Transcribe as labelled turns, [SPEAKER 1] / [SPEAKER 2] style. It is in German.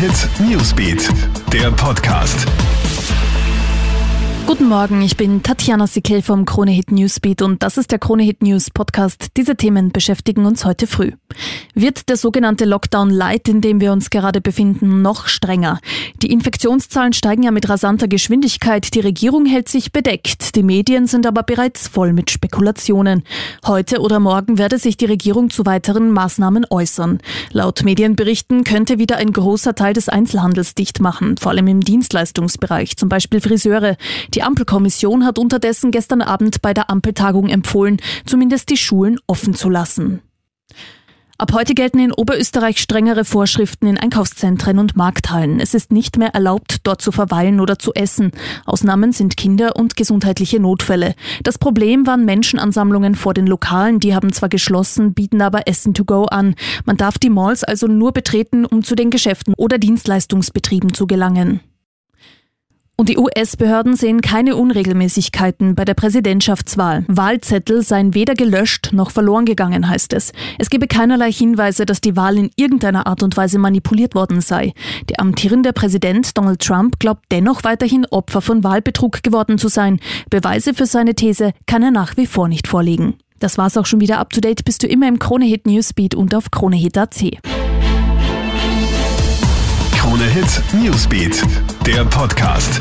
[SPEAKER 1] Hit Newsbeat, der Podcast.
[SPEAKER 2] Guten Morgen, ich bin Tatjana Sickel vom Krone Hit Newsbeat und das ist der Krone Hit News Podcast. Diese Themen beschäftigen uns heute früh. Wird der sogenannte Lockdown Light, in dem wir uns gerade befinden, noch strenger? Die Infektionszahlen steigen ja mit rasanter Geschwindigkeit. Die Regierung hält sich bedeckt. Die Medien sind aber bereits voll mit Spekulationen. Heute oder morgen werde sich die Regierung zu weiteren Maßnahmen äußern. Laut Medienberichten könnte wieder ein großer Teil des Einzelhandels dicht machen, vor allem im Dienstleistungsbereich, zum Beispiel Friseure. Die die Ampelkommission hat unterdessen gestern Abend bei der Ampeltagung empfohlen, zumindest die Schulen offen zu lassen. Ab heute gelten in Oberösterreich strengere Vorschriften in Einkaufszentren und Markthallen. Es ist nicht mehr erlaubt, dort zu verweilen oder zu essen. Ausnahmen sind Kinder und gesundheitliche Notfälle. Das Problem waren Menschenansammlungen vor den Lokalen. Die haben zwar geschlossen, bieten aber Essen to go an. Man darf die Malls also nur betreten, um zu den Geschäften oder Dienstleistungsbetrieben zu gelangen. Und die US-Behörden sehen keine Unregelmäßigkeiten bei der Präsidentschaftswahl. Wahlzettel seien weder gelöscht noch verloren gegangen, heißt es. Es gebe keinerlei Hinweise, dass die Wahl in irgendeiner Art und Weise manipuliert worden sei. Der amtierende Präsident Donald Trump glaubt dennoch weiterhin Opfer von Wahlbetrug geworden zu sein. Beweise für seine These kann er nach wie vor nicht vorlegen. Das war's auch schon wieder up to date. Bist du immer im Kronehit Newsbeat und auf kronehit.at.
[SPEAKER 1] Krone Hit Newsbeat, der Podcast.